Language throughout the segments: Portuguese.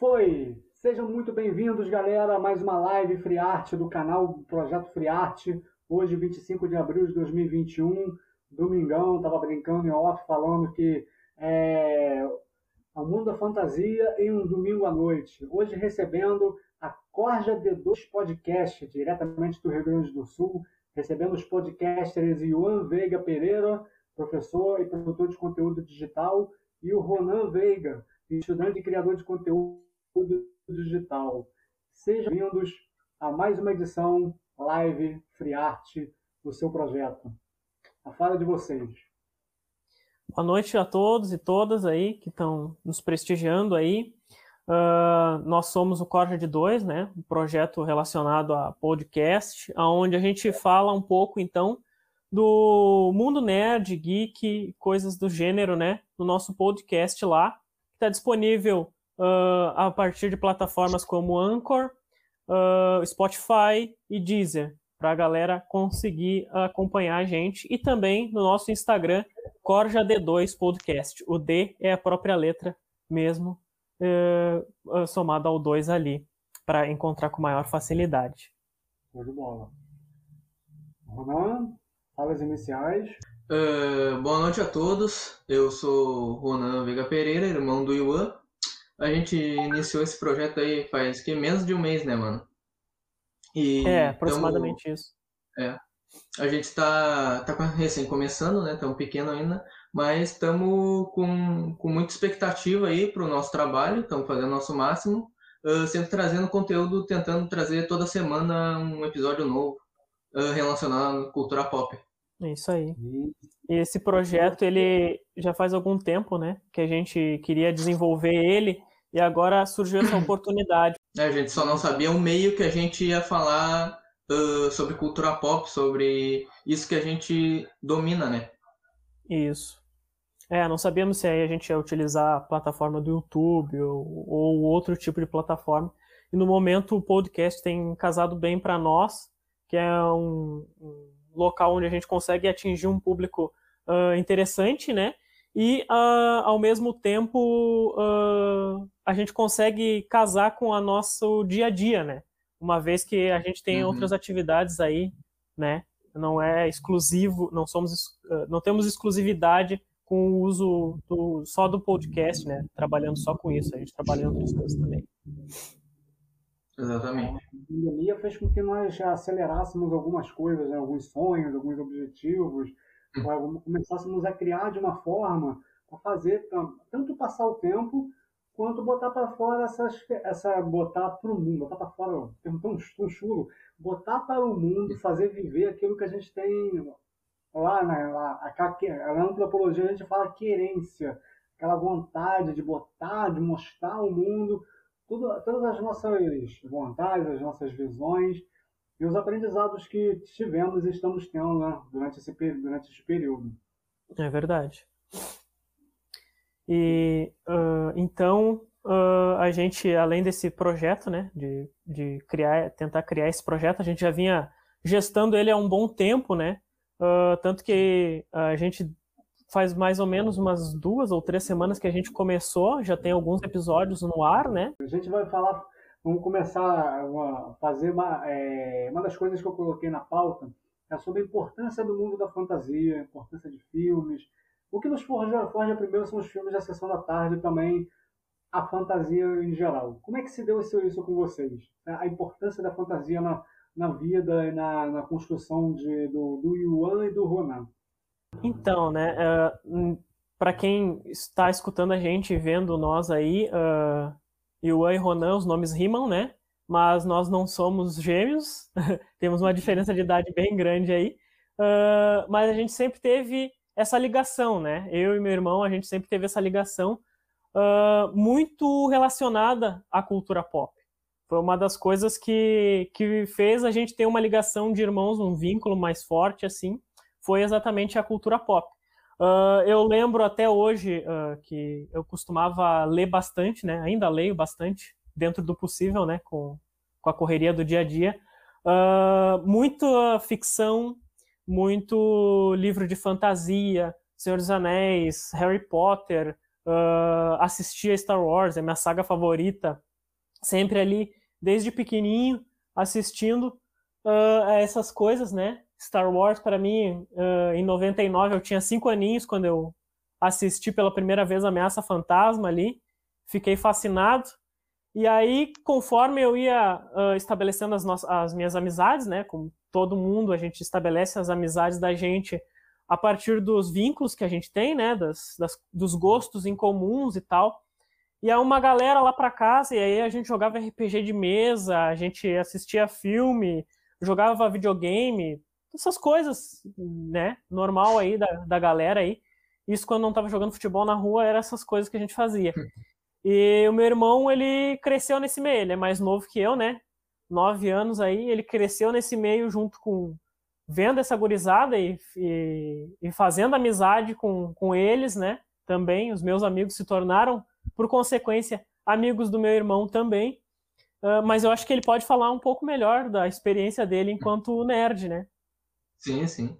Foi! Sejam muito bem-vindos, galera, mais uma live Free Art do canal Projeto Free Art. Hoje, 25 de abril de 2021, domingão, tava brincando em off, falando que é o mundo da fantasia em um domingo à noite. Hoje recebendo a Corja D2 Podcast, diretamente do Rio Grande do Sul, recebendo os podcasters Iwan Veiga Pereira, professor e produtor de conteúdo digital, e o Ronan Veiga, estudante e criador de conteúdo digital. Sejam bem-vindos a mais uma edição live Free Art do seu projeto. A fala de vocês. Boa noite a todos e todas aí que estão nos prestigiando aí. Uh, nós somos o Corja de Dois, né? Um projeto relacionado a podcast, onde a gente fala um pouco, então, do mundo nerd, geek, coisas do gênero, né? No nosso podcast lá, que está disponível uh, a partir de plataformas como Anchor, uh, Spotify e Deezer, para a galera conseguir acompanhar a gente. E também no nosso Instagram, Corja D2 Podcast. O D é a própria letra mesmo, uh, somada ao 2 ali, para encontrar com maior facilidade. Show de bola. Ronan, falas iniciais. Uh, boa noite a todos. Eu sou Ronan Veiga Pereira, irmão do Iwan. A gente iniciou esse projeto aí faz que menos de um mês, né, mano? E é, aproximadamente tamo, isso. É. A gente está tá recém começando, né? Tão pequeno ainda, mas estamos com, com muita expectativa aí para o nosso trabalho, estamos fazendo o nosso máximo, uh, sempre trazendo conteúdo, tentando trazer toda semana um episódio novo uh, relacionado à cultura pop. É isso aí. E esse projeto, ele já faz algum tempo, né? Que a gente queria desenvolver ele e agora surgiu essa oportunidade. É, a gente só não sabia o meio que a gente ia falar uh, sobre cultura pop, sobre isso que a gente domina, né? Isso. É, não sabíamos se aí a gente ia utilizar a plataforma do YouTube ou, ou outro tipo de plataforma. E no momento o podcast tem casado bem para nós, que é um, um, local onde a gente consegue atingir um público uh, interessante, né? e uh, ao mesmo tempo uh, a gente consegue casar com o nosso dia a dia, né? Uma vez que a gente tem uhum. outras atividades aí, né? Não é exclusivo, não somos, não temos exclusividade com o uso do, só do podcast, né? Trabalhando só com isso, a gente trabalha em outras coisas também. Exatamente. A pandemia fez com que nós acelerássemos algumas coisas, né? alguns sonhos, alguns objetivos, começássemos a criar de uma forma para fazer tanto passar o tempo quanto botar para fora essas, essa botar para o mundo, botar para fora, termo tão, tão chulo, botar para o mundo, fazer viver aquilo que a gente tem lá na, lá, a, na antropologia a gente fala querência, aquela vontade de botar, de mostrar ao mundo tudo, todas as nossas vontades, as nossas visões, e os aprendizados que tivemos e estamos tendo né, durante, esse, durante esse período. É verdade. E uh, então uh, a gente, além desse projeto, né, de, de criar, tentar criar esse projeto, a gente já vinha gestando ele há um bom tempo, né? Uh, tanto que a gente faz mais ou menos umas duas ou três semanas que a gente começou, já tem alguns episódios no ar, né? A gente vai falar Vamos começar a fazer uma, é, uma das coisas que eu coloquei na pauta é sobre a importância do mundo da fantasia, a importância de filmes. O que nos forja, forja primeiro são os filmes da sessão da tarde e também a fantasia em geral. Como é que se deu isso, isso com vocês? A importância da fantasia na, na vida e na, na construção de, do, do Yuan e do Ronan. Então, né, uh, para quem está escutando a gente, vendo nós aí, uh, Yuan e Ronan, os nomes rimam, né? Mas nós não somos gêmeos, temos uma diferença de idade bem grande aí. Uh, mas a gente sempre teve essa ligação, né? Eu e meu irmão, a gente sempre teve essa ligação uh, muito relacionada à cultura pop. Foi uma das coisas que, que fez a gente ter uma ligação de irmãos, um vínculo mais forte, assim, foi exatamente a cultura pop. Uh, eu lembro até hoje uh, que eu costumava ler bastante, né? Ainda leio bastante, dentro do possível, né? Com, com a correria do dia a dia. Uh, muita ficção, muito livro de fantasia, Senhor dos Anéis, Harry Potter, uh, assistia Star Wars, é minha saga favorita sempre ali, desde pequenininho, assistindo uh, a essas coisas, né? Star Wars, para mim, uh, em 99, eu tinha cinco aninhos quando eu assisti pela primeira vez Ameaça Fantasma ali. Fiquei fascinado. E aí, conforme eu ia estabelecendo as, as minhas amizades, né? Com todo mundo, a gente estabelece as amizades da gente a partir dos vínculos que a gente tem, né? Das, das, dos gostos em comuns e tal. E aí uma galera lá para casa, e aí a gente jogava RPG de mesa, a gente assistia filme, jogava videogame, essas coisas, né? Normal aí da, da galera aí. Isso quando não tava jogando futebol na rua, era essas coisas que a gente fazia. E o meu irmão, ele cresceu nesse meio, ele é mais novo que eu, né? Nove anos aí, ele cresceu nesse meio junto com. vendo essa gurizada e, e, e fazendo amizade com, com eles, né? Também, os meus amigos se tornaram, por consequência, amigos do meu irmão também. Uh, mas eu acho que ele pode falar um pouco melhor da experiência dele enquanto nerd, né? Sim, sim.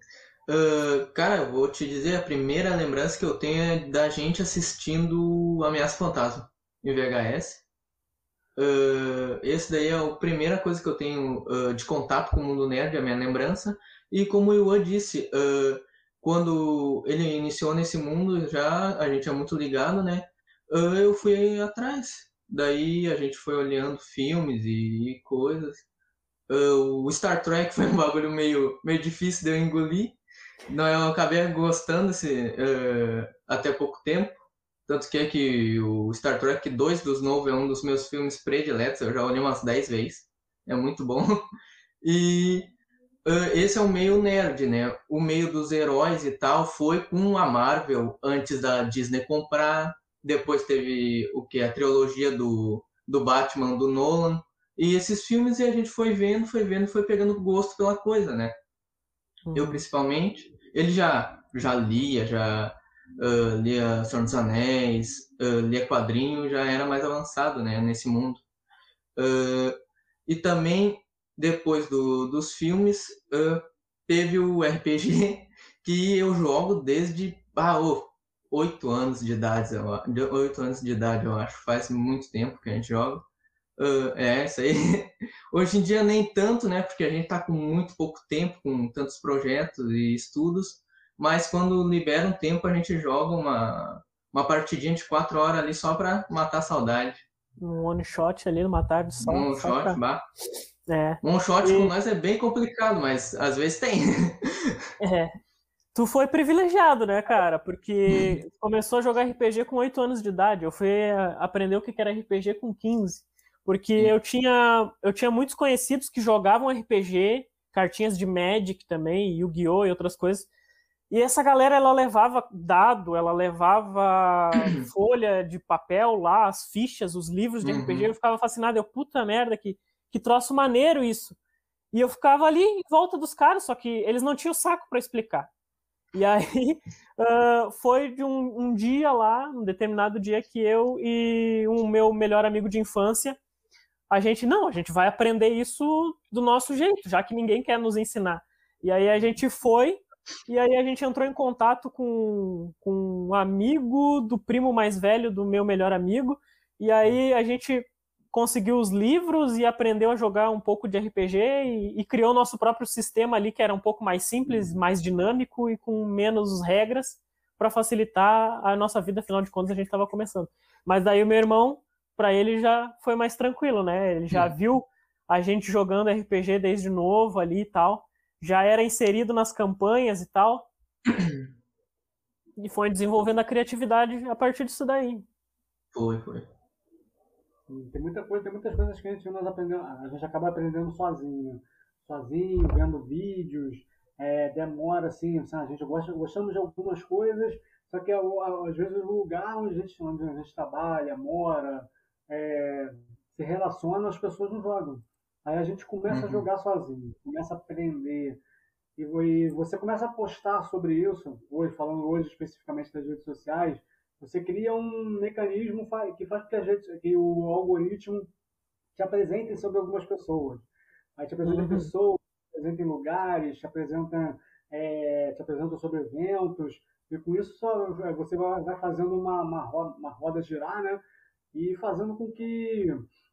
Uh, cara, vou te dizer, a primeira lembrança que eu tenho é da gente assistindo Ameaça Fantasma em VHS. Uh, esse daí é a primeira coisa que eu tenho uh, de contato com o mundo nerd, a minha lembrança. E como o Iwan disse, quando ele iniciou nesse mundo, já a gente é muito ligado, né? eu fui atrás. Daí a gente foi olhando filmes e, e coisas. o Star Trek foi um bagulho meio, meio difícil de eu engolir. Não, eu acabei gostando esse, uh, até pouco tempo. Tanto que é que o Star Trek 2 dos novos é um dos meus filmes prediletos. Eu já olhei umas 10 vezes. É muito bom. E uh, esse é o meio nerd, né? O meio dos heróis e tal foi com a Marvel antes da Disney comprar. Depois teve o que? A trilogia do, do Batman, do Nolan. E esses filmes e a gente foi vendo, foi vendo, foi pegando gosto pela coisa, né? Uhum. Eu principalmente. Ele já, já lia, já uh, lia Senhor dos Anéis, uh, lia quadrinho, já era mais avançado né, nesse mundo. Uh, e também, depois do, dos filmes, teve o RPG que eu jogo desde ah, oh, 8 anos de idade, eu, 8 anos de idade, eu acho. Faz muito tempo que a gente joga. Uh, é, isso aí. Hoje em dia nem tanto, né? Porque a gente está com muito pouco tempo, com tantos projetos e estudos. Mas quando libera um tempo, a gente joga uma, uma partidinha de quatro horas ali só para matar a saudade. Um one shot ali numa tarde só. Um one shot, pra... bah. É. Um shot e... com nós é bem complicado, mas às vezes tem. É. Tu foi privilegiado, né, cara? Porque começou a jogar RPG com 8 anos de idade. Eu fui aprender o que era RPG com 15. Porque eu tinha, eu tinha muitos conhecidos que jogavam RPG, cartinhas de Magic também, Yu-Gi-Oh! e outras coisas. E essa galera, ela levava dado, ela levava folha de papel lá, as fichas, os livros de uhum. RPG. Eu ficava fascinado. Eu, puta merda, que, que troço maneiro isso. E eu ficava ali em volta dos caras, só que eles não tinham saco para explicar. E aí uh, foi de um, um, dia lá, um determinado dia, que eu e um meu melhor amigo de infância a gente não, a gente vai aprender isso do nosso jeito, já que ninguém quer nos ensinar. E aí a gente foi, e aí a gente entrou em contato com, com um amigo do primo mais velho do meu melhor amigo, e aí a gente conseguiu os livros e aprendeu a jogar um pouco de RPG e, e criou nosso próprio sistema ali que era um pouco mais simples, mais dinâmico e com menos regras para facilitar a nossa vida, afinal de contas a gente estava começando. Mas daí o meu irmão para ele já foi mais tranquilo, né? Ele já viu a gente jogando RPG desde novo ali e tal, já era inserido nas campanhas e tal, e foi desenvolvendo a criatividade a partir disso daí. Foi, foi. Tem muita coisa, tem muitas coisas que a gente, nós aprendemos, a gente acaba aprendendo sozinho, sozinho, vendo vídeos, é, demora assim, a gente gosta, gostamos de algumas coisas, só que às vezes o lugar onde a gente, onde a gente trabalha, mora, é, se relaciona, as pessoas não jogam. Aí a gente começa uhum. a jogar sozinho, começa a aprender. E, e, você começa a postar sobre isso, hoje, falando hoje especificamente das redes sociais, você cria um mecanismo que faz que, gente, que o algoritmo te apresente sobre algumas pessoas. Aí te apresenta uhum. pessoas, te apresenta em lugares, te apresenta, é, te apresenta sobre eventos, e com isso só, você vai, vai fazendo uma, uma, roda, uma roda girar, né? e fazendo com que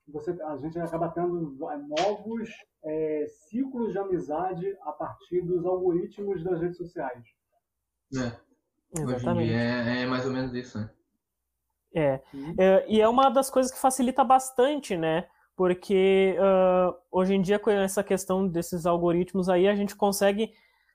você, a gente acaba tendo novos é, ciclos de amizade a partir dos algoritmos das redes sociais. É. Exatamente. Hoje em dia é, é mais ou menos isso, né? É. é. E é uma das coisas que facilita bastante, né? Porque uh, hoje em dia, com essa questão desses algoritmos aí, a gente consegue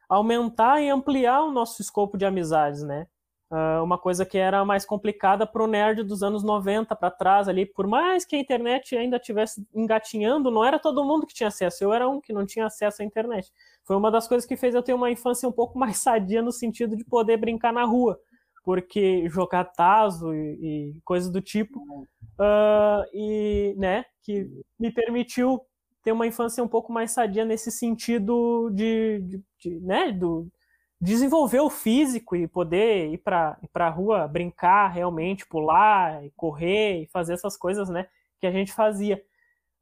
aumentar e ampliar o nosso escopo de amizades, né? Uh, uma coisa que era mais complicada para o nerd dos anos 90 para trás ali, por mais que a internet ainda estivesse engatinhando, não era todo mundo que tinha acesso, eu era um que não tinha acesso à internet. Foi uma das coisas que fez eu ter uma infância um pouco mais sadia no sentido de poder brincar na rua, porque jogar taso e, e coisas do tipo, uh, e, né, que me permitiu ter uma infância um pouco mais sadia nesse sentido de, de, de né, do desenvolver o físico e poder ir para a rua brincar realmente, pular, e correr e fazer essas coisas, né, que a gente fazia.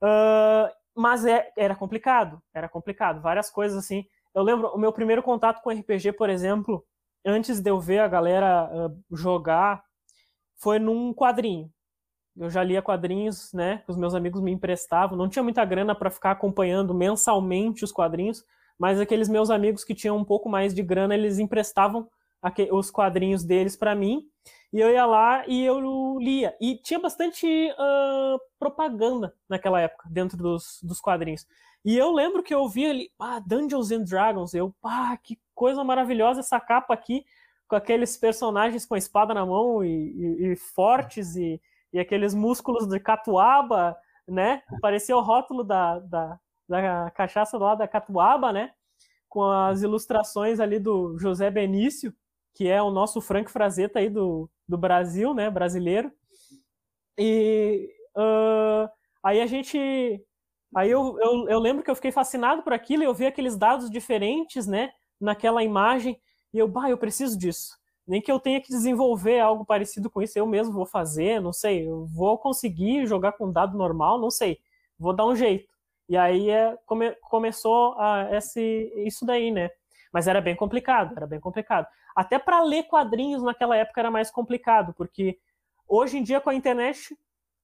Uh, mas é, era complicado, era complicado, várias coisas assim. Eu lembro, o meu primeiro contato com RPG, por exemplo, antes de eu ver a galera uh, jogar, foi num quadrinho. Eu já lia quadrinhos, né, que os meus amigos me emprestavam. Não tinha muita grana para ficar acompanhando mensalmente os quadrinhos, mas aqueles meus amigos que tinham um pouco mais de grana, eles emprestavam os quadrinhos deles para mim, e eu ia lá e eu lia. E tinha bastante uh, propaganda naquela época, dentro dos, dos quadrinhos. E eu lembro que eu vi ali, ah, Dungeons and Dragons, eu, pá, que coisa maravilhosa essa capa aqui, com aqueles personagens com a espada na mão e, e, e fortes e, e aqueles músculos de catuaba, né? Parecia o rótulo da, da, da cachaça lá da Catuaba, né? Com as ilustrações ali do José Benício, que é o nosso Frank Frazetta aí do, do Brasil, né? Brasileiro. E uh, aí a gente. Aí eu, eu, eu lembro que eu fiquei fascinado por aquilo eu vi aqueles dados diferentes, né? Naquela imagem. E eu, bah, eu preciso disso. Nem que eu tenha que desenvolver algo parecido com isso, eu mesmo vou fazer, não sei. Eu vou conseguir jogar com dado normal, não sei. Vou dar um jeito. E aí é, come, começou a, esse, isso daí, né? Mas era bem complicado, era bem complicado. Até para ler quadrinhos naquela época era mais complicado, porque hoje em dia com a internet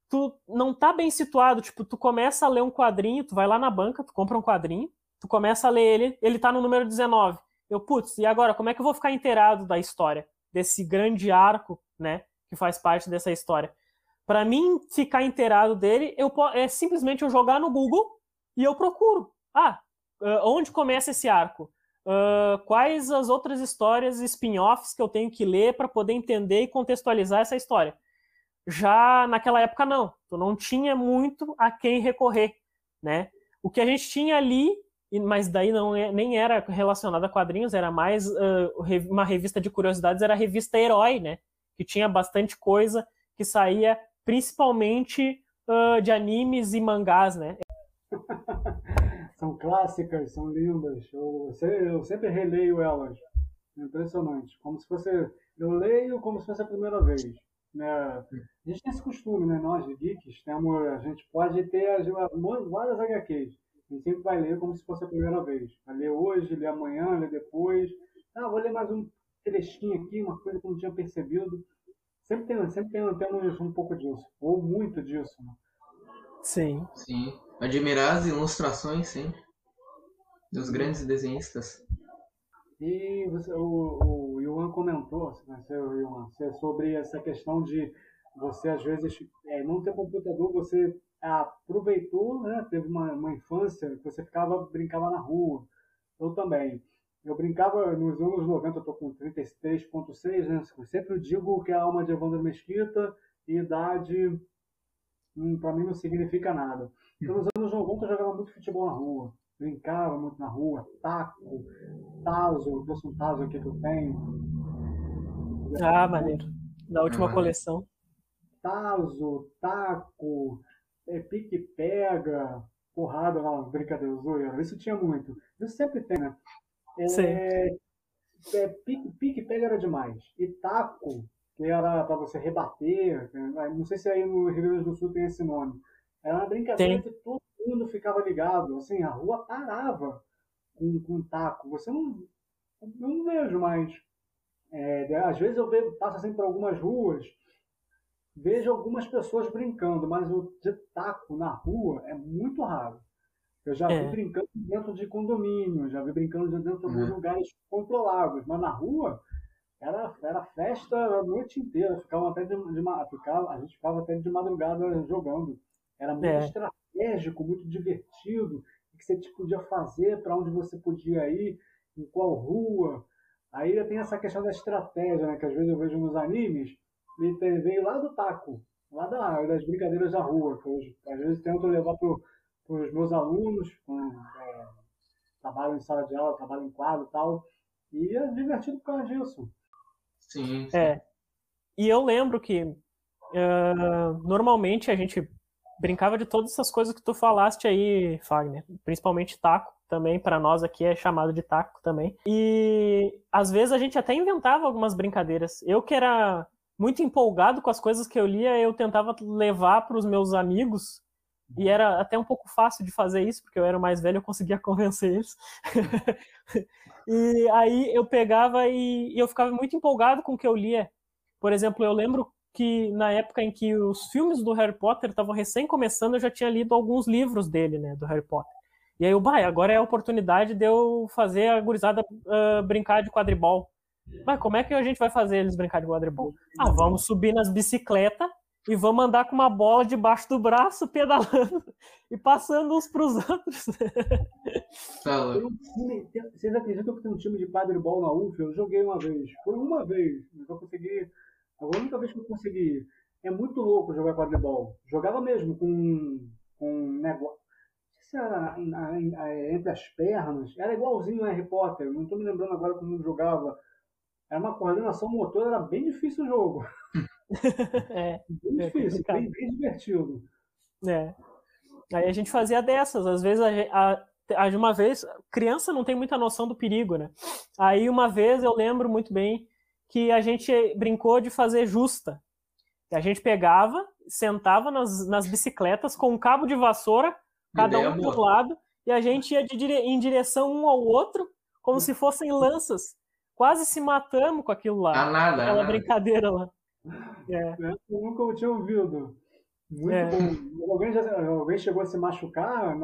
tu não tá bem situado, tipo, tu começa a ler um quadrinho, tu vai lá na banca, tu compra um quadrinho, tu começa a ler ele, ele tá no número 19. Eu, putz, e agora, como é que eu vou ficar inteirado da história, desse grande arco, né, que faz parte dessa história? Para mim ficar inteirado dele, eu é simplesmente eu jogar no Google e eu procuro. Ah, onde começa esse arco? Uh, quais as outras histórias spin-offs que eu tenho que ler para poder entender e contextualizar essa história? Já naquela época, não. Tu não tinha muito a quem recorrer, né? O que a gente tinha ali, mas daí não é, nem era relacionado a quadrinhos, era mais uh, uma revista de curiosidades, era a revista Herói, né? Que tinha bastante coisa que saía principalmente uh, de animes e mangás, né? são clássicas, são lindas. Eu, eu sempre releio elas. Impressionante. Como se fosse. Eu leio como se fosse a primeira vez. Né? A gente tem esse costume, né? Nós, geeks, temos, a gente pode ter as, várias HQs. A gente sempre vai ler como se fosse a primeira vez. Vai ler hoje, ler amanhã, ler depois. Ah, vou ler mais um trechinho aqui, uma coisa que eu não tinha percebido. Sempre, tem, sempre tem, temos um pouco disso, ou muito disso. Né? Sim. Sim. Admirar as ilustrações, sim. Dos grandes desenhistas. E você, o, o Yuan comentou, você, Yuan, sobre essa questão de você, às vezes, é, não ter computador, você aproveitou, né? Teve uma, uma infância que você ficava, brincava na rua. Eu também. Eu brincava nos anos 90, eu com 33.6, né? Sempre digo que a alma de Evandro Mesquita e idade hum, para mim não significa nada. Então, nos anos 90 eu jogava muito futebol na rua, brincava muito na rua, taco, tazo, eu trouxe um tazo aqui que eu tenho. Ah, maneiro. Da última ah. coleção. Tazo, taco, é, pique-pega, porrada, não, brincadeira, zoeira. Isso tinha muito. Isso sempre tem, né? É, Sim. É, pique-pega era demais. E taco, que era para você rebater. Não sei se aí no Rio Grande do Sul tem esse nome. Era uma brincadeira tem. que todo mundo ficava ligado. Assim, a rua parava com, com um taco. Você não. Eu não vejo mais. É, às vezes eu vejo, passo assim por algumas ruas vejo algumas pessoas brincando, mas o de taco na rua é muito raro. Eu já É. vi brincando dentro de condomínio, já vi brincando dentro de alguns Uhum. lugares controlados, mas na rua era, era festa a noite inteira, ficava até de, de ficava, a gente ficava até de madrugada jogando. Era muito É. estratégico, muito divertido, o que você te podia fazer, para onde você podia ir, em qual rua. Aí tem essa questão da estratégia, né, que às vezes eu vejo nos animes, e tem- veio lá do taco, lá da, das brincadeiras da rua, que eu, às vezes tento levar para os meus alunos, com, é, trabalho em sala de aula, trabalho em quadro e tal, e é divertido por causa disso. Sim, sim. É. E eu lembro que ah, normalmente a gente brincava de todas essas coisas que tu falaste aí, Fagner. Principalmente taco também, para nós aqui é chamado de taco também. E às vezes a gente até inventava algumas brincadeiras. Eu que era muito empolgado com as coisas que eu lia, eu tentava levar para os meus amigos. E era até um pouco fácil de fazer isso, porque eu era mais velho, eu conseguia convencer eles. e aí eu pegava e, e eu ficava muito empolgado com o que eu lia. Por exemplo, eu lembro que na época em que os filmes do Harry Potter estavam recém começando, eu já tinha lido alguns livros dele, né, do Harry Potter. E aí eu, bah, agora é a oportunidade de eu fazer a gurizada ah, brincar de quadribol. Mas como é que a gente vai fazer eles brincar de quadribol? Ah, vamos subir nas bicicletas e vamos andar com uma bola debaixo do braço, pedalando e passando uns pros outros. Tá vocês acreditam que tem um time de quadribol na UF? Eu joguei uma vez. Foi uma vez. Mas eu consegui. A única vez que eu consegui. É muito louco jogar quadribol. Jogava mesmo com, com negócio. Se era entre as pernas. Era igualzinho a Harry Potter. Não estou me lembrando agora como jogava. Era uma coordenação motor, era bem difícil o jogo. é, Bem É difícil, complicado. bem, bem divertido. é. Aí a gente fazia dessas. Às vezes, a, a- de uma vez, criança não tem muita noção do perigo, né? Aí uma vez eu lembro muito bem que a gente brincou de fazer justa. A gente pegava, sentava nas, nas bicicletas com um cabo de vassoura, cada um por lado, e a gente ia de dire- em direção um ao outro, como se fossem lanças. Quase se matamos com aquilo lá. A nada, Aquela nada. brincadeira lá. É. Essa Eu nunca tinha ouvido. Muito É. bom. Alguém, já, alguém chegou a se machucar?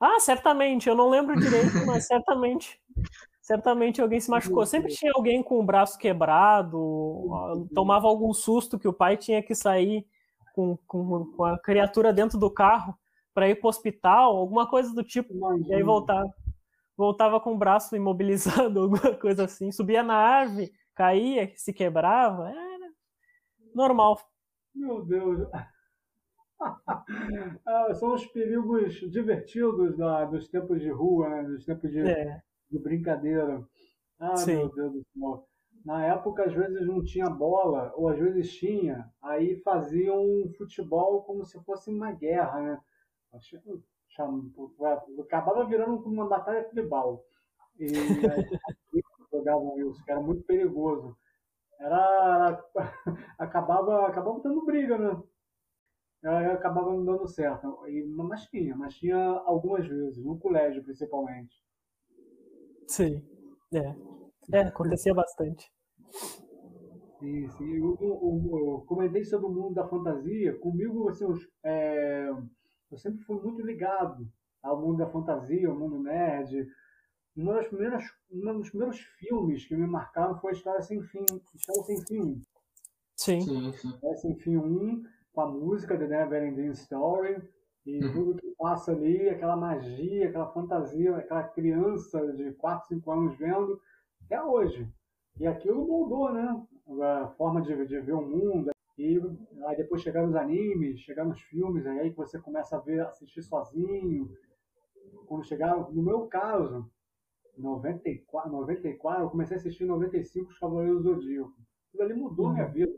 Ah, certamente, eu não lembro direito, mas certamente. Certamente alguém se machucou. Sempre tinha alguém com o braço quebrado, tomava algum susto que o pai tinha que sair com, com, com a criatura dentro do carro para ir para o hospital, alguma coisa do tipo. E aí voltava, voltava com o braço imobilizado, alguma coisa assim. Subia na árvore, caía, se quebrava. Era normal. Meu Deus. Ah, são os perigos divertidos da, dos tempos de rua, né? dos tempos de, É, de brincadeira. Ah, Sim. meu Deus do céu. Na época, às vezes não tinha bola, ou às vezes tinha, aí faziam um futebol como se fosse uma guerra, né? Acabava virando uma batalha tribal. E aí, jogavam isso, que era muito perigoso. Era. Acabava, acabava dando briga, né? Aí acabava não dando certo. E, mas tinha, mas tinha algumas vezes, no colégio principalmente. Sim. É. É, acontecia bastante. Sim, sim. Eu, eu- eu- eu comentei sobre o mundo da fantasia. Comigo, assim, os- é, eu sempre fui muito ligado ao mundo da fantasia, ao mundo nerd. Uma das primeiras, um dos primeiros filmes que me marcaram foi a História Sem Fim. História Sem Fim. Sim. Sim, sim. História Sem Fim 1, com a música The Never Ending Story. E Uhum. tudo que passa ali, aquela magia, aquela fantasia, aquela criança de 4, 5 anos vendo, até hoje. E aquilo moldou, né? A forma de, de ver o mundo. E aí depois chegar nos animes, chegar nos filmes, aí que você começa a ver, assistir sozinho. Quando chegar, no meu caso, 94, 94 eu comecei a assistir em 95 Os Cavaleiros do Zodíaco. Aquilo ali mudou minha vida.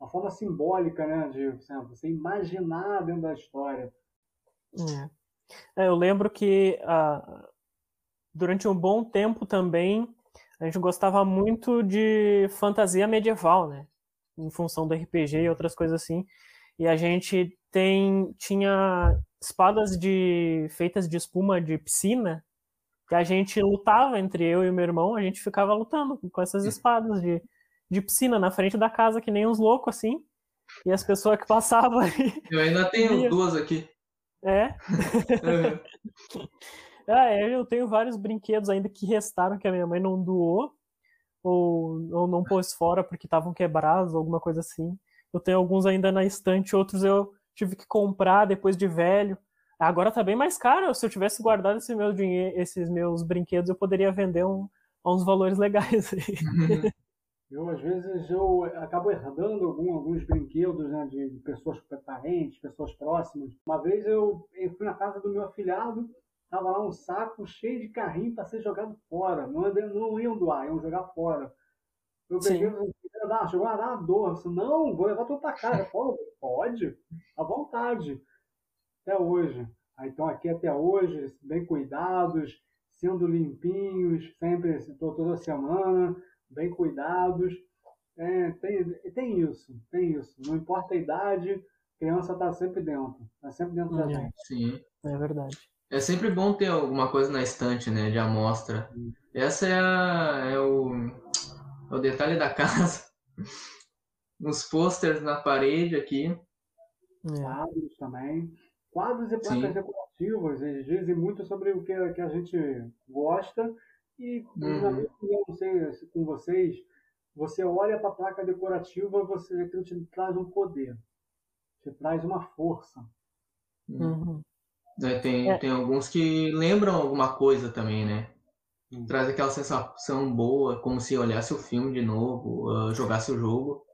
Uma forma simbólica, né? De assim, você imaginar dentro da história. É. É, eu lembro que ah, durante um bom tempo também a gente gostava muito de fantasia medieval, né? Em função do RPG e outras coisas assim. E a gente tem tinha espadas de feitas de espuma de piscina que a gente lutava entre eu e meu irmão, a gente ficava lutando com essas espadas de, de piscina na frente da casa que nem uns loucos assim. E as pessoas que passavam aí. Eu ainda tenho duas aqui. É? Uhum. ah, é, eu tenho vários brinquedos ainda que restaram que a minha mãe não doou ou, ou não pôs fora porque estavam quebrados, alguma coisa assim. Eu tenho alguns ainda na estante, outros eu tive que comprar depois de velho. Agora tá bem mais caro. Se eu tivesse guardado esse meu dinheiro, esses meus brinquedos, eu poderia vender um, a uns valores legais. Eu, às vezes, eu acabo herdando algum, alguns brinquedos né, de, de pessoas parentes, pessoas próximas. Uma vez eu, eu fui na casa do meu afilhado, tava lá um saco cheio de carrinho para ser jogado fora. Não, não iam doar, iam jogar fora. Eu peguei dar, chegou a dar uma dor. Disse, não, vou levar tudo para casa. Pode? Pode, à vontade. Até hoje. Aí estão aqui até hoje, bem cuidados, sendo limpinhos, sempre, toda semana, bem cuidados. É, tem, tem isso, tem isso. Não importa a idade, criança está sempre dentro. Está sempre dentro da gente. Sim. É verdade. É sempre bom ter alguma coisa na estante, né, de amostra. Essa é, a, é o, é o detalhe da casa. Uns posters na parede aqui. É. Quadros também. Quadros e placas Sim. decorativas, eles dizem muito sobre o que, que a gente gosta. E, uhum. na minha opinião, não sei com vocês, você olha para a placa decorativa, você aquilo te traz um poder, te traz uma força. Uhum. É, tem, é. tem alguns que lembram alguma coisa também, né? Uhum. Traz aquela sensação boa, como se olhasse o filme de novo, uh, jogasse o jogo.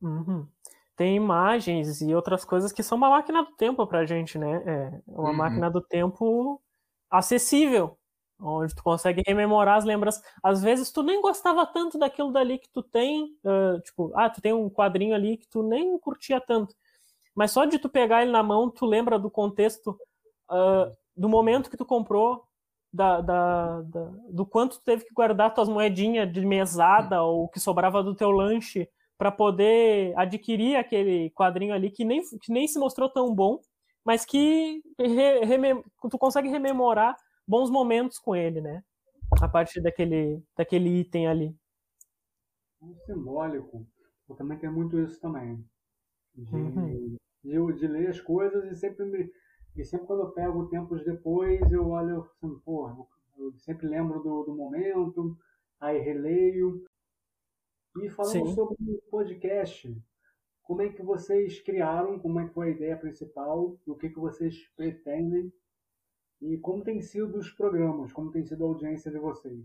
Uhum. Tem imagens e outras coisas que são uma máquina do tempo pra gente, né? É uma uhum. máquina do tempo acessível, onde tu consegue rememorar as lembranças. Às vezes tu nem gostava tanto daquilo dali que tu tem, uh, tipo, ah, tu tem um quadrinho ali que tu nem curtia tanto. Mas só de tu pegar ele na mão, tu lembra do contexto, uh, do momento que tu comprou, da, da, da, do quanto tu teve que guardar tuas moedinhas de mesada ou que sobrava do teu lanche para poder adquirir aquele quadrinho ali que nem, que nem se mostrou tão bom, mas que re, tu consegue rememorar bons momentos com ele, né? A partir daquele, daquele item ali. É simbólico. Eu também tenho muito isso também. De, uhum. de, de, ler as coisas e sempre me, e sempre quando eu pego tempos depois, eu olho assim, pô, eu sempre lembro do, do momento, aí releio. E falando Sim. sobre o podcast, como é que vocês criaram, como é que foi a ideia principal, o que, que vocês pretendem e como tem sido os programas, como tem sido a audiência de vocês.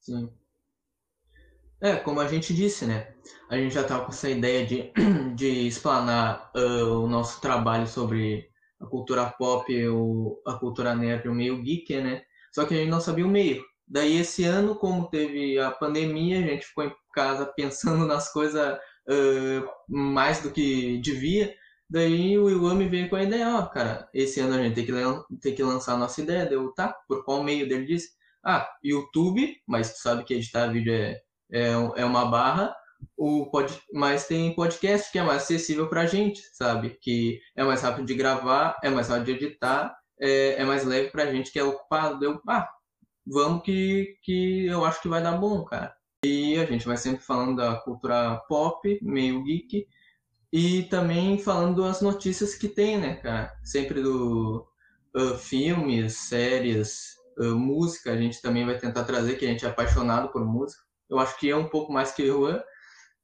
Sim. É, como a gente disse, né? A gente já estava com essa ideia de, de explanar uh, o nosso trabalho sobre a cultura pop, o, a cultura nerd, o meio geek, né? Só que a gente não sabia o meio. Daí esse ano, como teve a pandemia, a gente ficou em casa pensando nas coisas uh, mais do que devia. Daí o Iwami veio com a ideia, ó, cara, esse ano a gente tem que, tem que lançar a nossa ideia. Deu, tá, por qual meio dele disse? Ah, YouTube, mas tu sabe que editar vídeo é, é, é uma barra o pod, mas tem podcast que é mais acessível para a gente, sabe? Que é mais rápido de gravar, é mais rápido de editar, é, é mais leve para a gente que é ocupado. Eu, ah, vamos que, que eu acho que vai dar bom, cara. E a gente vai sempre falando da cultura pop, meio geek, e também falando das notícias que tem, né, cara? Sempre do uh, filmes, séries, uh, música, a gente também vai tentar trazer, que a gente é apaixonado por música. Eu acho que é um pouco mais que eu,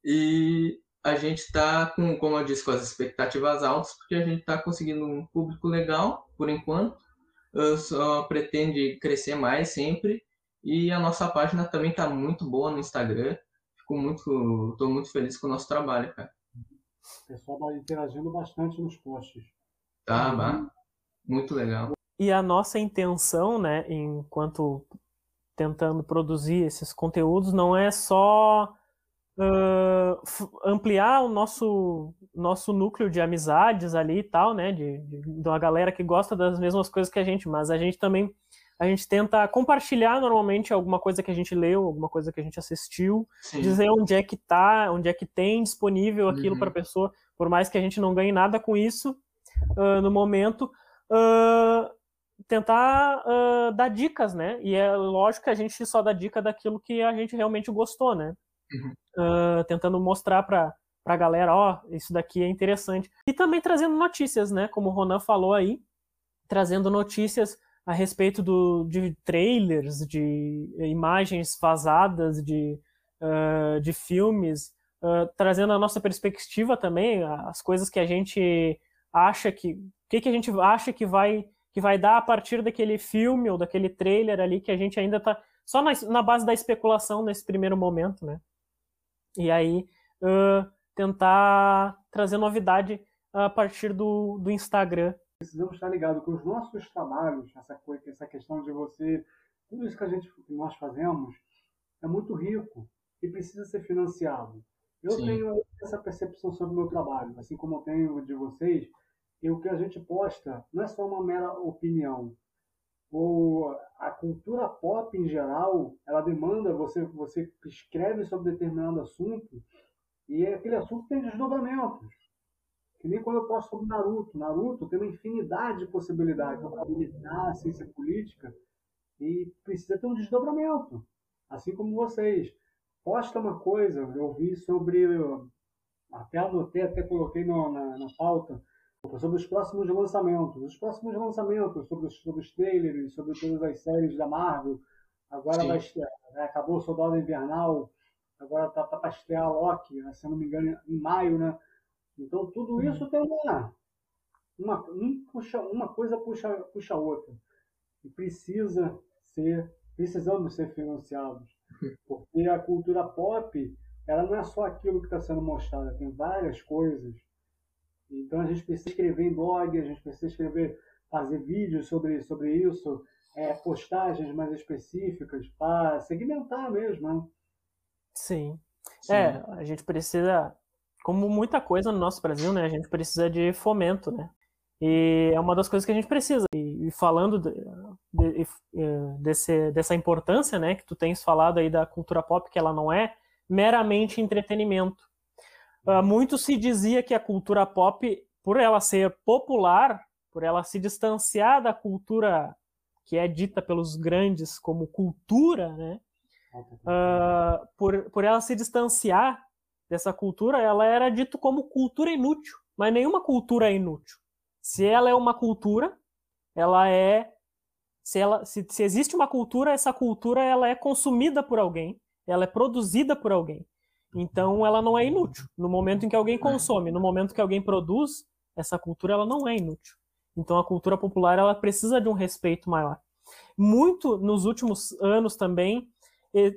e a gente está com, como eu disse, com as expectativas altas, porque a gente está conseguindo um público legal, por enquanto. Eu só pretende crescer mais sempre. E a nossa página também está muito boa no Instagram. Fico muito, estou muito feliz com o nosso trabalho, cara. O pessoal está interagindo bastante nos posts. Tá, uhum. muito legal. E a nossa intenção, né, enquanto tentando produzir esses conteúdos, não é só uh, ampliar o nosso, nosso núcleo de amizades ali e tal, né? De, de, de, uma galera que gosta das mesmas coisas que a gente, mas a gente também a gente tenta compartilhar normalmente alguma coisa que a gente leu, alguma coisa que a gente assistiu, Sim. dizer onde é que tá, onde é que tem disponível aquilo uhum. para a pessoa, por mais que a gente não ganhe nada com isso uh, no momento. Uh, tentar uh, dar dicas, né? E é lógico que a gente só dá dica daquilo que a gente realmente gostou, né? uhum. uh, tentando mostrar para para a galera, ó, oh, isso daqui é interessante. E também trazendo notícias, né? Como o Ronan falou aí, trazendo notícias a respeito do, de trailers, de imagens vazadas, de, uh, de filmes, uh, trazendo a nossa perspectiva também, as coisas que a gente acha que. O que, que a gente acha que vai, que vai dar a partir daquele filme ou daquele trailer ali que a gente ainda está só na, na, base da especulação nesse primeiro momento, né? E aí uh, tentar trazer novidade a partir do, do Instagram. Precisamos estar ligados com os nossos trabalhos, essa, coisa, essa questão de você. Tudo isso que, a gente, que nós fazemos é muito rico e precisa ser financiado. Eu Sim. tenho essa percepção sobre o meu trabalho, assim como eu tenho de vocês, e o que a gente posta não é só uma mera opinião. Ou a cultura pop em geral, ela demanda você você escreve sobre determinado assunto e aquele assunto tem desdobramentos. Que nem quando eu posto sobre Naruto. Naruto tem uma infinidade de possibilidades para militar, ciência política e precisa ter um desdobramento. Assim como vocês posta uma coisa, eu vi sobre, até anotei, até coloquei no, na, na pauta, sobre os próximos lançamentos. Os próximos lançamentos, sobre os, sobre os trailers, sobre todas as séries da Marvel. Agora Sim. vai estrear, né? acabou o Soldado Invernal, agora está tá para estrear Loki, né? se não me engano, em maio, né? Então tudo uhum. isso tem uma, uma, um puxa, uma coisa puxa, puxa a outra. E precisa ser, precisamos ser financiados. Porque a cultura pop, ela não é só aquilo que está sendo mostrado, tem várias coisas. Então a gente precisa escrever em blog, a gente precisa escrever, fazer vídeos sobre, sobre isso, é, postagens mais específicas para segmentar mesmo. Né? Sim. Sim. É, a gente precisa, como muita coisa no nosso Brasil, né? A gente precisa de fomento, né? E é uma das coisas que a gente precisa. E, e falando de, de, de, desse, dessa importância, né, que tu tens falado aí da cultura pop, que ela não é meramente entretenimento. Uh, muito se dizia que a cultura pop, por ela ser popular, por ela se distanciar da cultura que é dita pelos grandes como cultura, né? Uh, por, por ela se distanciar dessa cultura, ela era dito como cultura inútil, mas nenhuma cultura é inútil. Se ela é uma cultura, ela é se, ela, se, se existe uma cultura, essa cultura ela é consumida por alguém, ela é produzida por alguém. Então ela não é inútil. No momento em que alguém consome, no momento que alguém produz, essa cultura ela não é inútil. Então a cultura popular ela precisa de um respeito maior. Muito nos últimos anos também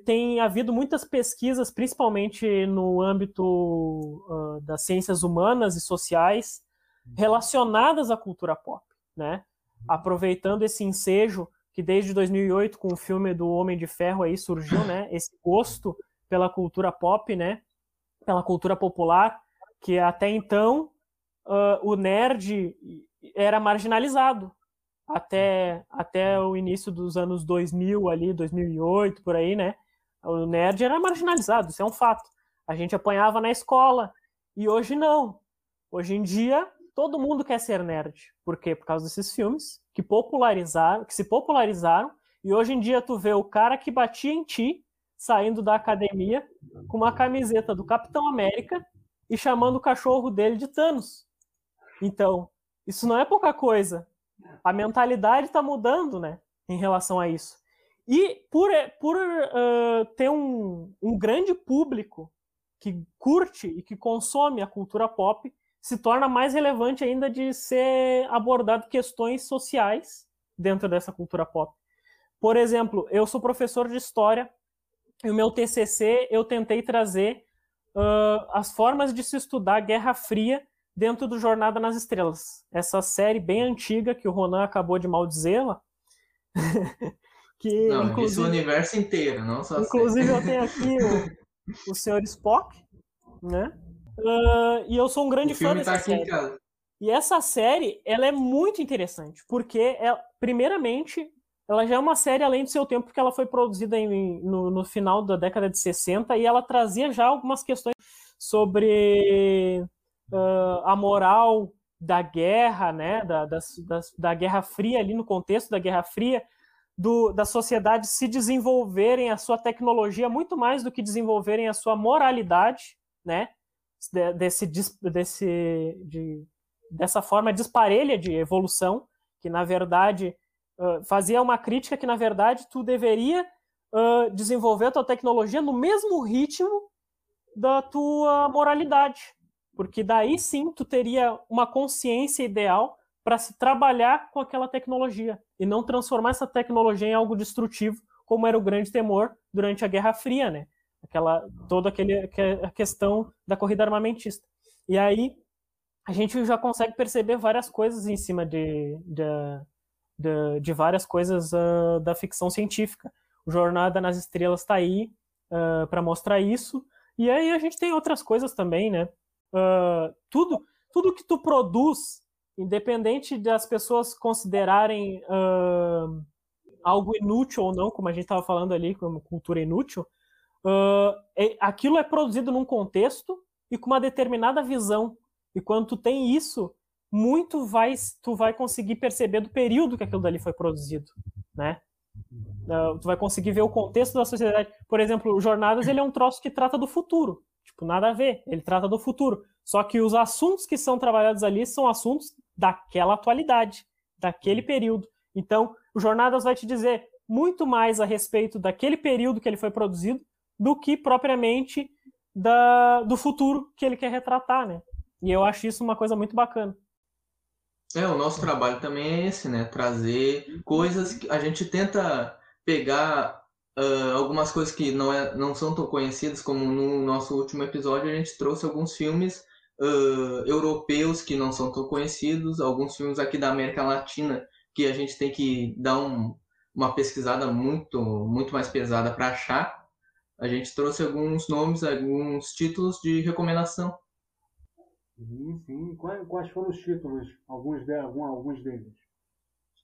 tem havido muitas pesquisas, principalmente no âmbito uh, das ciências humanas e sociais, relacionadas à cultura pop, né? Aproveitando esse ensejo que desde 2008 com o filme do Homem de Ferro aí surgiu, né? Esse gosto pela cultura pop, né? Pela cultura popular, que até então uh, o nerd era marginalizado até até o início dos anos 2000 ali, 2008 por aí, né? O nerd era marginalizado, isso é um fato. A gente apanhava na escola e hoje não. Hoje em dia todo mundo quer ser nerd. Por quê? Por causa desses filmes que popularizaram, que se popularizaram, e hoje em dia tu vê o cara que batia em ti saindo da academia com uma camiseta do Capitão América e chamando o cachorro dele de Thanos. Então, isso não é pouca coisa. A mentalidade está mudando, né, em relação a isso. E por, por uh, ter um, um grande público que curte e que consome a cultura pop, se torna mais relevante ainda de ser abordado questões sociais dentro dessa cultura pop. Por exemplo, eu sou professor de história e o meu TCC eu tentei trazer uh, as formas de se estudar a Guerra Fria dentro do Jornada nas Estrelas. Essa série bem antiga que o Ronan acabou de maldizê-la. que não, inclusive, o universo inteiro, não só Inclusive eu tenho aqui o, o Sr. Spock, né? Uh, e eu sou um grande fã dessa tá série. E essa série, ela é muito interessante, porque, ela, é, primeiramente, ela já é uma série além do seu tempo, porque ela foi produzida em, no, no, final da década de 60 e ela trazia já algumas questões sobre uh, a moral da guerra, né, da, da, da, da, Guerra Fria, ali no contexto da Guerra Fria, do, da sociedade se desenvolverem a sua tecnologia muito mais do que desenvolverem a sua moralidade, né, desse, desse, de, dessa forma disparelha de evolução, que na verdade uh, fazia uma crítica que na verdade tu deveria uh, desenvolver a tua tecnologia no mesmo ritmo da tua moralidade, porque daí sim tu teria uma consciência ideal para se trabalhar com aquela tecnologia e não transformar essa tecnologia em algo destrutivo, como era o grande temor durante a Guerra Fria, né? Aquela toda aquele a questão da corrida armamentista. E aí a gente já consegue perceber várias coisas em cima de, de, de, de várias coisas uh, da ficção científica. O Jornada nas Estrelas está aí uh, para mostrar isso. E aí a gente tem outras coisas também, né? Uh, tudo, tudo que tu produz, independente das pessoas considerarem uh, algo inútil ou não, como a gente estava falando ali, como cultura inútil, uh, é, aquilo é produzido num contexto e com uma determinada visão. E quando tu tem isso, muito vai, tu vai conseguir perceber do período que aquilo dali foi produzido, né? Uh, tu vai conseguir ver o contexto da sociedade. Por exemplo, Jornadas ele é um troço que trata do futuro. Tipo, nada a ver. Ele trata do futuro. Só que os assuntos que são trabalhados ali são assuntos daquela atualidade, daquele período. Então, o Jornadas vai te dizer muito mais a respeito daquele período que ele foi produzido do que propriamente da, do futuro que ele quer retratar, né? E eu acho isso uma coisa muito bacana. É, o nosso trabalho também é esse, né? Trazer coisas que a gente tenta pegar uh, algumas coisas que não, é, não são tão conhecidas, como no nosso último episódio a gente trouxe alguns filmes uh, europeus que não são tão conhecidos, alguns filmes aqui da América Latina que a gente tem que dar um, uma pesquisada muito, muito mais pesada para achar. A gente trouxe alguns nomes, alguns títulos de recomendação. Sim, sim. Quais, quais foram os títulos? Alguns, de, alguns deles?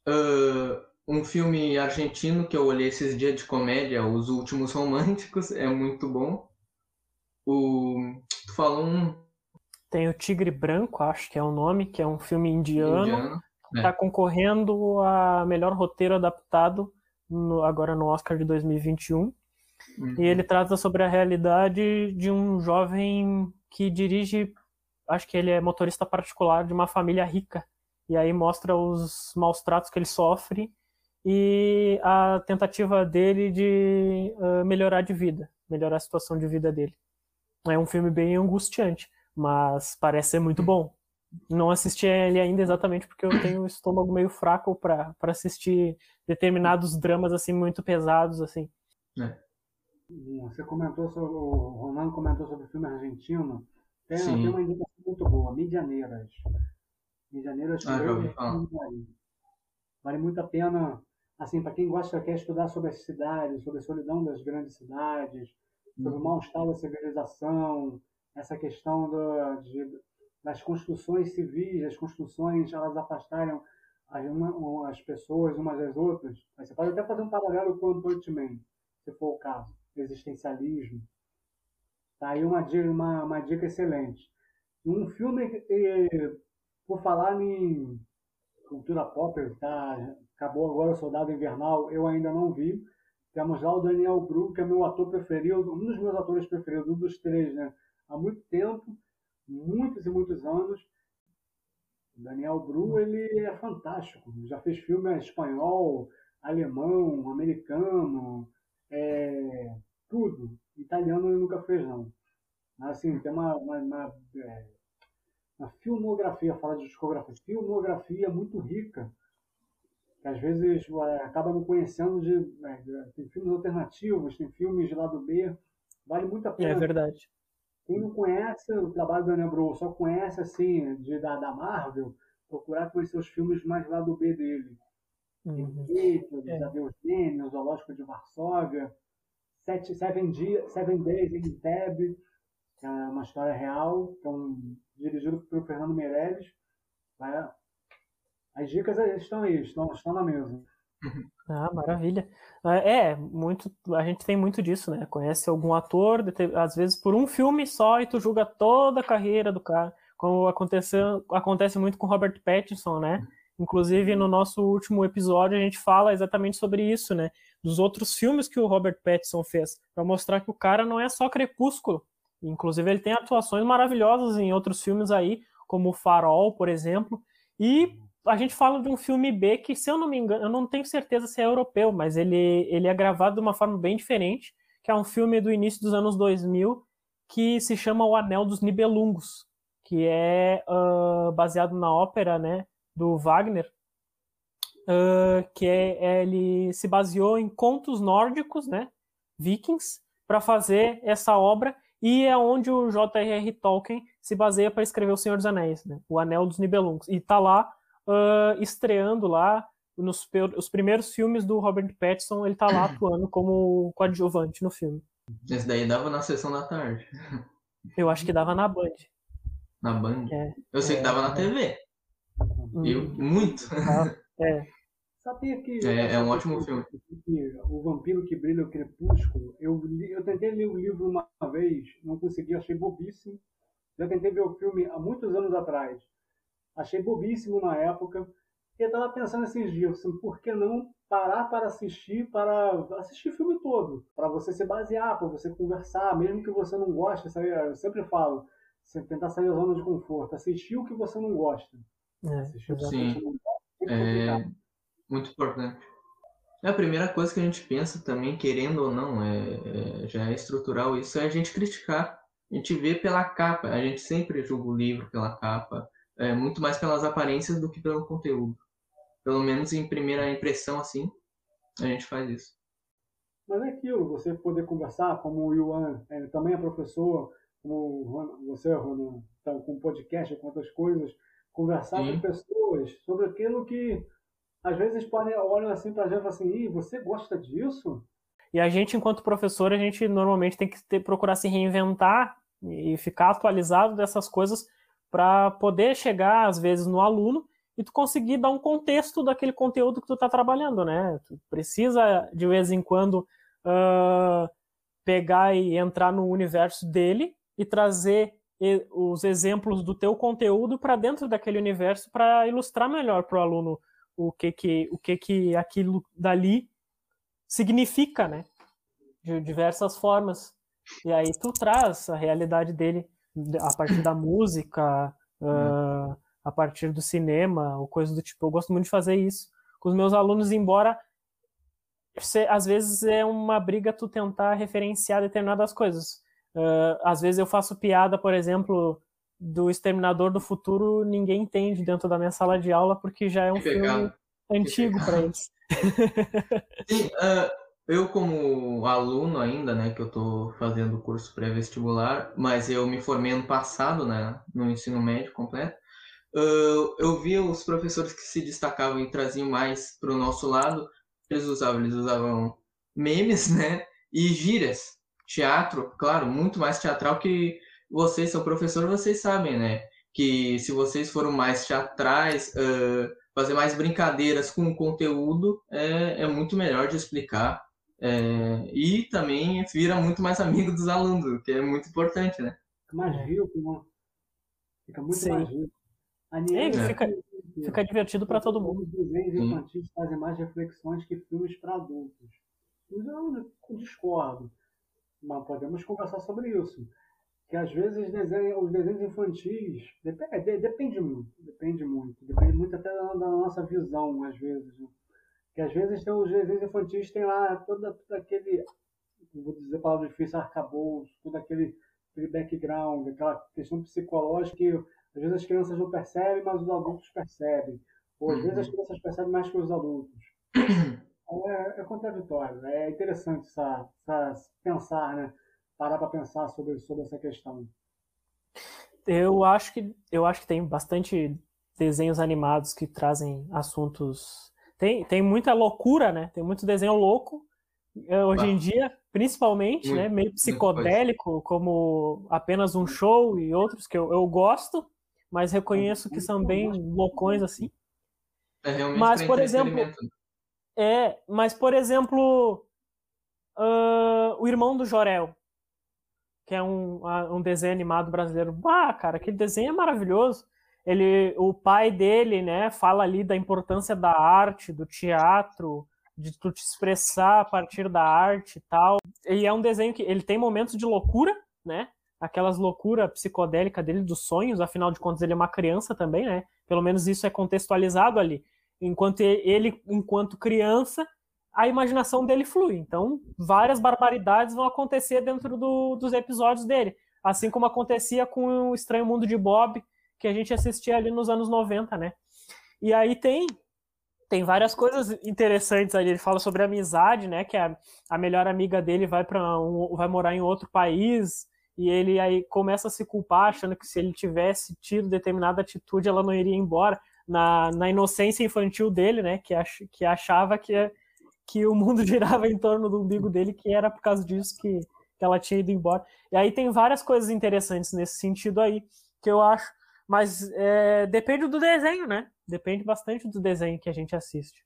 Uh, um filme argentino que eu olhei esses dias de comédia, Os Últimos Românticos, é muito bom. O, tu falou um. Tem o Tigre Branco, acho que é o nome, que é um filme indiano. indiano Está é. concorrendo a melhor roteiro adaptado no, agora no Oscar de 2021. Uhum. E ele trata sobre a realidade de um jovem que dirige, acho que ele é motorista particular de uma família rica. E aí mostra os maus tratos que ele sofre e a tentativa dele de uh, melhorar de vida, melhorar a situação de vida dele. É um filme bem angustiante, mas parece ser muito bom. Não assisti ele ainda exatamente porque eu tenho o estômago meio fraco para assistir determinados dramas assim muito pesados assim. É. Você comentou sobre o Romano comentou sobre o filme argentino. Tem, tem uma indicação muito boa, Midianeiras. Midianeiras ah, vale muito a pena assim, para quem gosta, quer estudar sobre as cidades, sobre a solidão das grandes cidades, sobre o uhum. mal-estar da civilização, essa questão do, de, das construções civis, as construções elas afastarem as, uma, as pessoas umas das outras. Você pode até fazer um paralelo com o Punchman, se for o caso, existencialismo. Tá aí uma dica, uma, uma dica excelente. Um filme, por falar em cultura pop, tá, acabou agora o Soldado Invernal, eu ainda não vi. Temos lá o Daniel Bru, que é meu ator preferido, um dos meus atores preferidos, um dos três, né? Há muito tempo, muitos e muitos anos. O Daniel Bru, ele é fantástico. Já fez filme espanhol, alemão, americano, é, tudo. Italiano ele nunca fez, não. Assim, tem uma, uma, uma, é, uma filmografia, fala de discografia, filmografia muito rica às vezes é, acaba não conhecendo de, é, tem filmes alternativos, tem filmes de lado B, vale muito a pena. É verdade. Quem não conhece o trabalho do Daniel só conhece assim de da, da Marvel, procurar conhecer os filmes mais lado B dele. Uhum. É. Adeus o Zoológico de Varsóvia, Sete, Seven, Dia, Seven Days in Tab, que é uma história real, então, dirigido pelo Fernando Meirelles. Vai, as dicas estão aí, estão, estão na mesa. Ah, maravilha. É, muito, a gente tem muito disso, né? Conhece algum ator, às vezes por um filme só, e tu julga toda a carreira do cara, como aconteceu, acontece muito com Robert Pattinson, né? Inclusive, no nosso último episódio, a gente fala exatamente sobre isso, né? Dos outros filmes que o Robert Pattinson fez, para mostrar que o cara não é só Crepúsculo, Inclusive, ele tem atuações maravilhosas em outros filmes aí, como o Farol, por exemplo. E a gente fala de um filme B que, se eu não me engano, eu não tenho certeza se é europeu, mas ele, ele é gravado de uma forma bem diferente, que é um filme do início dos anos 2000 que se chama O Anel dos Nibelungos, que é uh, baseado na ópera né, do Wagner, uh, que é, é, ele se baseou em contos nórdicos, né, vikings, para fazer essa obra e é onde o J.R.R. Tolkien se baseia para escrever O Senhor dos Anéis, né? O Anel dos Nibelungos. E está lá uh, estreando lá nos os primeiros filmes do Robert Pattinson, ele está lá atuando como coadjuvante no filme. Esse daí dava na sessão da tarde. Eu acho que dava na Band. Na Band? É, Eu sei é, que dava na TV. Hum, Eu, muito. É. Sabia que. É, é um ótimo filme. O Vampiro que Brilha o Crepúsculo. Eu, eu tentei ler o livro uma vez, não consegui, achei bobíssimo. Já tentei ver o filme há muitos anos atrás. Achei bobíssimo na época. E eu estava pensando esses dias, assim, por que não parar para assistir, para assistir o filme todo? Para você se basear, para você conversar, mesmo que você não goste. Eu sempre falo, você tentar sair da zona de conforto. Assistir o que você não gosta. É, assistir o que Sim. você não gosta. É, é muito importante. É a primeira coisa que a gente pensa também, querendo ou não, é, é, já é estrutural isso, é a gente criticar. A gente vê pela capa, a gente sempre julga o livro pela capa, é, muito mais pelas aparências do que pelo conteúdo. Pelo menos em primeira impressão, assim, a gente faz isso. Mas é aquilo, você poder conversar, como o Yuan, ele também é professor, como você, Ronan, tá com podcast, com outras coisas, conversar Sim. com pessoas sobre aquilo que às vezes podem olham assim para a gente e falam assim, Ih, você gosta disso? E a gente, enquanto professor, a gente normalmente tem que ter, procurar se reinventar e ficar atualizado dessas coisas para poder chegar, às vezes, no aluno e tu conseguir dar um contexto daquele conteúdo que tu está trabalhando, né? Tu precisa, de vez em quando, uh, pegar e entrar no universo dele e trazer os exemplos do teu conteúdo para dentro daquele universo para ilustrar melhor para o aluno o que que o que que aquilo dali significa, né? De diversas formas. E aí tu traz a realidade dele a partir da música, uh, a partir do cinema, ou coisa do tipo. Eu gosto muito de fazer isso com os meus alunos, embora às vezes é uma briga tu tentar referenciar determinadas coisas. Uh, às vezes eu faço piada, por exemplo, do Exterminador do Futuro ninguém entende dentro da minha sala de aula porque já é um filme antigo para eles. Sim, uh, eu como aluno ainda, né, que eu estou fazendo curso pré-vestibular, mas eu me formei ano passado, né, no ensino médio completo, uh, eu vi os professores que se destacavam e traziam mais para o nosso lado, eles usavam, eles usavam memes, né, e gírias, teatro, claro, muito mais teatral que vocês são professor, vocês sabem, né? Que se vocês foram mais teatrais, uh, fazer mais brincadeiras com o conteúdo é, é muito melhor de explicar. É, e também vira muito mais amigo dos alunos, que é muito importante, né? Fica mais rico, né? Fica muito Sim. mais rico. É, fica, fica divertido para todo mundo. Os desenhos infantis fazem mais reflexões que filmes para adultos. Eu discordo, mas podemos conversar sobre isso que às vezes desenho, os desenhos infantis depende, depende muito, depende muito, depende muito até da, da nossa visão às vezes, né? Que às vezes tem os desenhos infantis tem lá todo, todo aquele, vou dizer palavra difícil, arcabouço, todo aquele, aquele background, aquela questão psicológica que às vezes as crianças não percebem, mas os adultos percebem, ou às uhum. vezes as crianças percebem mais que os adultos. É, é contraditório, é interessante essa, essa pensar, né? parar para pensar sobre, sobre essa questão? Eu acho que eu acho que tem bastante desenhos animados que trazem assuntos. Tem, tem muita loucura, né? Tem muito desenho louco eh, hoje em dia, principalmente, muito, né? Meio psicodélico, como apenas um show e outros que eu, eu gosto, mas reconheço que são bem loucões assim. É realmente mas por exemplo, é, mas por exemplo, uh, o irmão do Jorel, que é um, um desenho animado brasileiro. Ah, cara, aquele desenho é maravilhoso. Ele, o pai dele, né, fala ali da importância da arte, do teatro, de tu te expressar a partir da arte e tal. E é um desenho que ele tem momentos de loucura, né? aquelas loucuras psicodélicas dele dos sonhos, afinal de contas ele é uma criança também, né? Pelo menos isso é contextualizado ali. Enquanto ele, enquanto criança, a imaginação dele flui. Então, várias barbaridades vão acontecer dentro do, dos episódios dele. Assim como acontecia com o Estranho Mundo de Bob, que a gente assistia ali nos anos 90, né? E aí tem tem várias coisas interessantes ali. Ele fala sobre amizade, né? Que a, a melhor amiga dele vai para um, vai morar em outro país e ele aí começa a se culpar, achando que se ele tivesse tido determinada atitude, ela não iria embora. Na, na inocência infantil dele, né? Que, ach, que achava que, que o mundo girava em torno do umbigo dele, que era por causa disso que, que ela tinha ido embora. E aí tem várias coisas interessantes nesse sentido aí, que eu acho. Mas é, depende do desenho, né? Depende bastante do desenho que a gente assiste.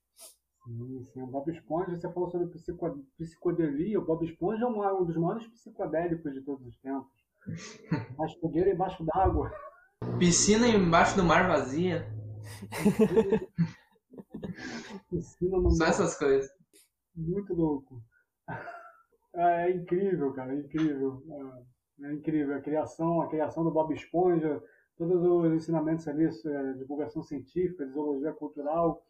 Sim, sim. O Bob Esponja, você falou sobre psico, psicodelia. O Bob Esponja é um, dos maiores psicodélicos de todos os tempos. Mas fogueira embaixo d'água. Piscina embaixo do mar vazia. Piscina no Só mar. essas coisas. Muito louco. É, é incrível, cara, é incrível. É, é incrível a criação, a criação do Bob Esponja, todos os ensinamentos ali, é, divulgação científica, zoologia cultural.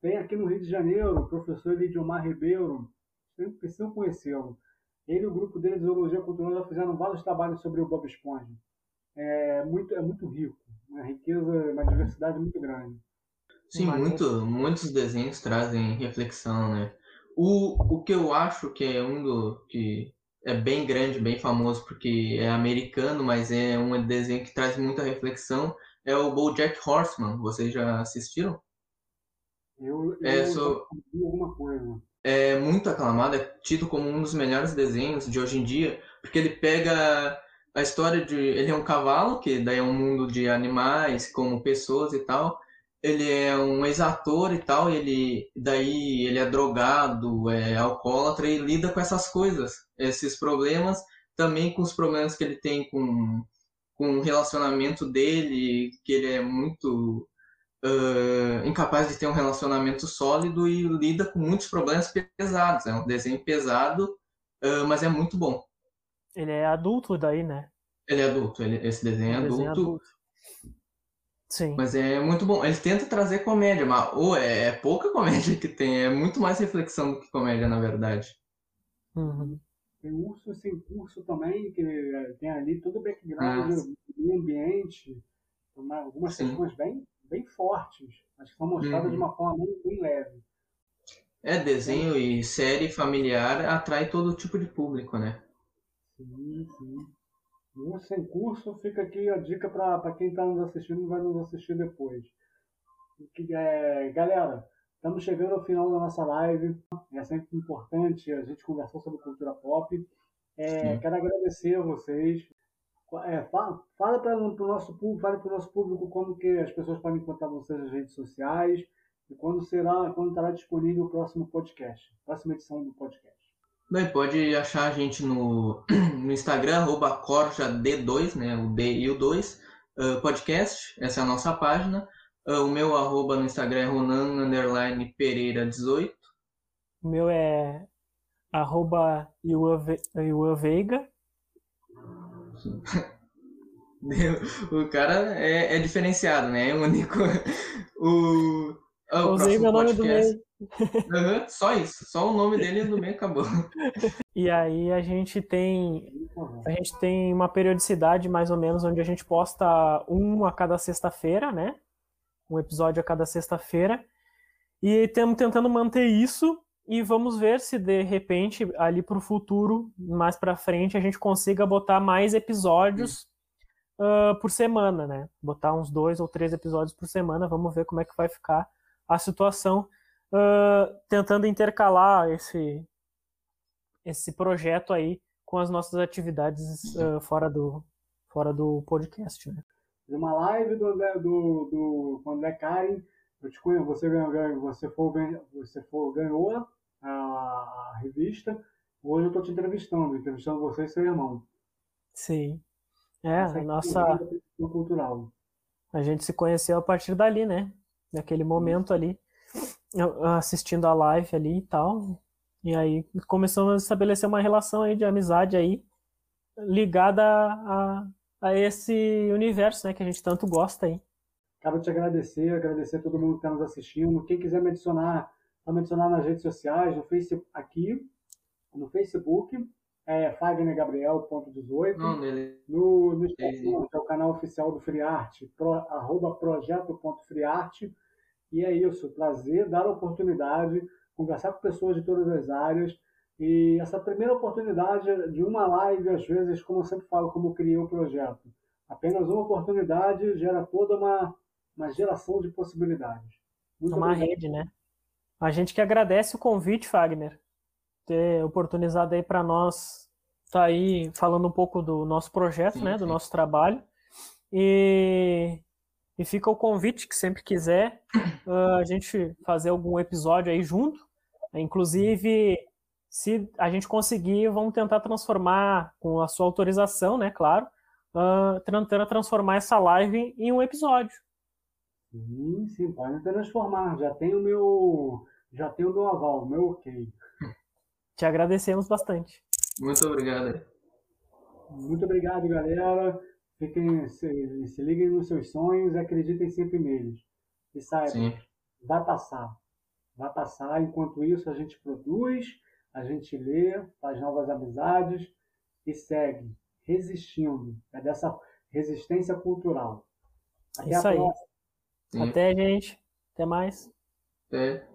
Tem aqui no Rio de Janeiro o professor Lidiomar Ribeiro, vocês precisam conhecê-lo. Ele e o grupo dele de zoologia cultural já fizeram vários trabalhos sobre o Bob Esponja. É muito, é muito rico, uma riqueza, uma diversidade muito grande. Sim, muito, muitos desenhos trazem reflexão, né? O, o que eu acho que é um do que é bem grande, bem famoso, porque é americano, mas é um desenho que traz muita reflexão, é o BoJack Horseman. Vocês já assistiram? Eu, eu é, sou... alguma coisa. É muito aclamado, é tido como um dos melhores desenhos de hoje em dia, porque ele pega a história de... Ele é um cavalo, que daí é um mundo de animais, como pessoas e tal, ele é um ex-ator e tal, ele daí ele é drogado, é alcoólatra e lida com essas coisas, esses problemas, também com os problemas que ele tem com, com o relacionamento dele, que ele é muito uh, incapaz de ter um relacionamento sólido e lida com muitos problemas pesados. É um desenho pesado, uh, mas é muito bom. Ele é adulto daí, né? Ele é adulto, ele, esse desenho é, adulto. Desenho adulto. Sim. Mas é muito bom. Ele tenta trazer comédia, mas ou é, é, pouca comédia que tem, é muito mais reflexão do que comédia, na verdade. Uhum. Tem Urso Sem Curso também, que é, tem ali todo o background ah, do ambiente, algumas questões bem, bem fortes, mas que são mostradas uhum. de uma forma bem, bem leve. É, desenho é. e série familiar atrai todo tipo de público, né? Sim, sim. Sem curso, fica aqui a dica para quem está nos assistindo e vai nos assistir depois. É, galera, estamos chegando ao final da nossa live. É sempre importante a gente conversar sobre cultura pop. É, quero agradecer a vocês. É, fala fala para o nosso público, fale para o nosso público como que as pessoas podem encontrar vocês nas redes sociais e quando será, quando estará disponível o próximo podcast, próxima edição do podcast. Bem, pode achar a gente no, no Instagram, arroba corjad2, né, o D e o 2, uh, podcast, essa é a nossa página. Uh, o meu arroba no Instagram é ronan, pereira 18. O meu é arroba Veiga. o cara é, é, diferenciado, né? É único. O, oh, Usei meu nome do meio. Uhum, só isso, só o nome dele no meio acabou. E aí a gente tem a gente tem uma periodicidade mais ou menos onde a gente posta um a cada sexta-feira, né? Um episódio a cada sexta-feira. E estamos tentando manter isso e vamos ver se de repente ali para o futuro, mais para frente, a gente consiga botar mais episódios uh, por semana, né? Botar uns dois ou três episódios por semana. Vamos ver como é que vai ficar a situação uh, tentando intercalar esse, esse projeto aí com as nossas atividades uh, fora, do, fora do podcast. Né? Uma live do André, do, do André Karen, eu te conheço, você, ganhou, você, for, você for, ganhou a, a revista, hoje eu estou te entrevistando, entrevistando você e seu irmão. Sim. É, a nossa. Cultural. A gente se conheceu a partir dali, né? Naquele momento ali assistindo a live ali e tal. E aí começamos a estabelecer uma relação aí de amizade aí. ligada a, a, esse universo né, que a gente tanto gosta aí. Quero te agradecer, agradecer a todo mundo que está nos assistindo. Quem quiser me adicionar, me adicionar nas redes sociais, no Facebook, aqui, no Facebook, é fagnergabriel.18. No, no Instagram, que é o canal oficial do FreeArt, pro, arroba projeto.freeart. E é isso, prazer, dar a oportunidade, conversar com pessoas de todas as áreas. E essa primeira oportunidade de uma live, às vezes, como eu sempre falo, como eu criei o projeto, apenas uma oportunidade gera toda uma, uma geração de possibilidades. Muito uma obrigado. rede, né? A gente que agradece o convite, Fagner, ter oportunizado aí para nós estar tá aí falando um pouco do nosso projeto, sim, né, sim. do nosso trabalho. E, e fica o convite que sempre quiser uh, a gente fazer algum episódio aí junto. Inclusive, se a gente conseguir, vamos tentar transformar, com a sua autorização, né, claro, uh, tentando transformar essa live em um episódio. Sim, sim, pode transformar. Já tem o meu, já tem o meu aval, o meu ok. Te agradecemos bastante. Muito obrigado. Muito obrigado, galera. Fiquem, se, se liguem nos seus sonhos e acreditem sempre neles. E saibam, vai passar. Vai passar. Enquanto isso, a gente produz, a gente lê, faz novas amizades e segue resistindo. É dessa resistência cultural. Até Isso aí. Até, gente. Até mais. Até.